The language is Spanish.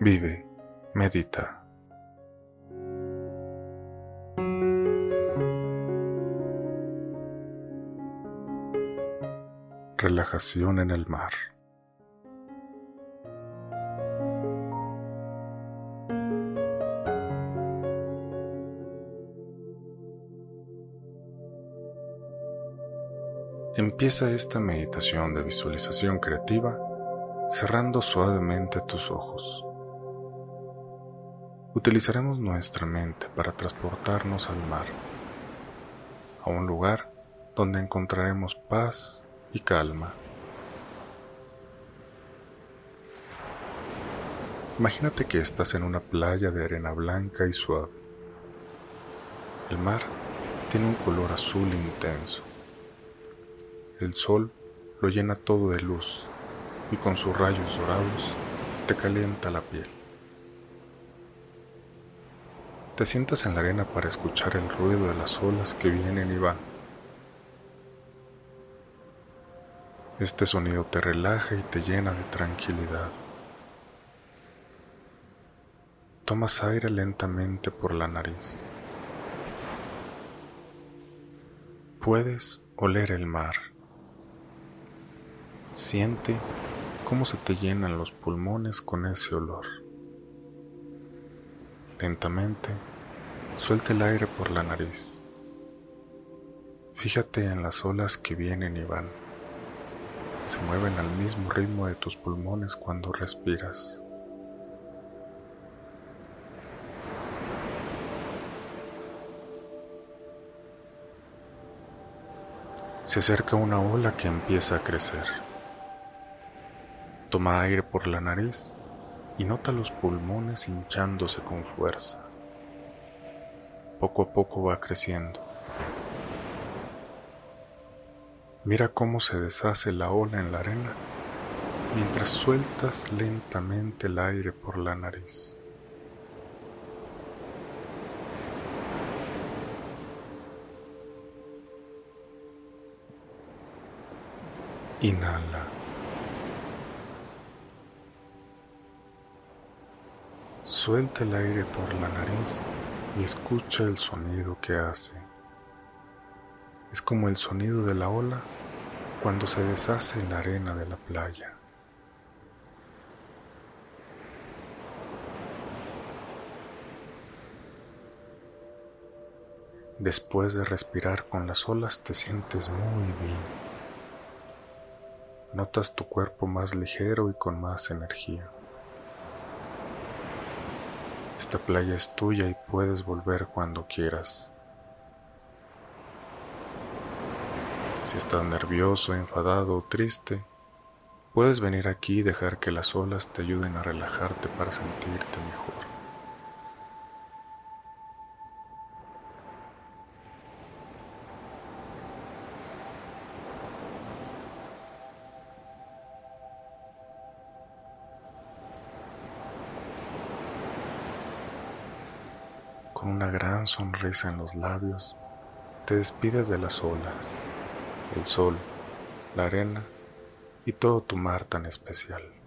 vive, medita. Relajación en el mar. Empieza esta meditación de visualización creativa cerrando suavemente tus ojos. Utilizaremos nuestra mente para transportarnos al mar, a un lugar donde encontraremos paz y calma. Imagínate que estás en una playa de arena blanca y suave. El mar tiene un color azul intenso. El sol lo llena todo de luz y con sus rayos dorados te calienta la piel. Te sientas en la arena para escuchar el ruido de las olas que vienen y van. Este sonido te relaja y te llena de tranquilidad. Tomas aire lentamente por la nariz. Puedes oler el mar. Siente cómo se te llenan los pulmones con ese olor. Lentamente, suelta el aire por la nariz. Fíjate en las olas que vienen y van. Se mueven al mismo ritmo de tus pulmones cuando respiras. Se acerca una ola que empieza a crecer. Toma aire por la nariz y nota los pulmones hinchándose con fuerza. Poco a poco va creciendo. Mira cómo se deshace la ola en la arena mientras sueltas lentamente el aire por la nariz. Inhala. Suelta el aire por la nariz y escucha el sonido que hace. Es como el sonido de la ola cuando se deshace en la arena de la playa. Después de respirar con las olas te sientes muy bien. Notas tu cuerpo más ligero y con más energía. Esta playa es tuya y puedes volver cuando quieras. Si estás nervioso, enfadado o triste, puedes venir aquí y dejar que las olas te ayuden a relajarte para sentirte mejor. Con una gran sonrisa en los labios, te despides de las olas, el sol, la arena y todo tu mar tan especial.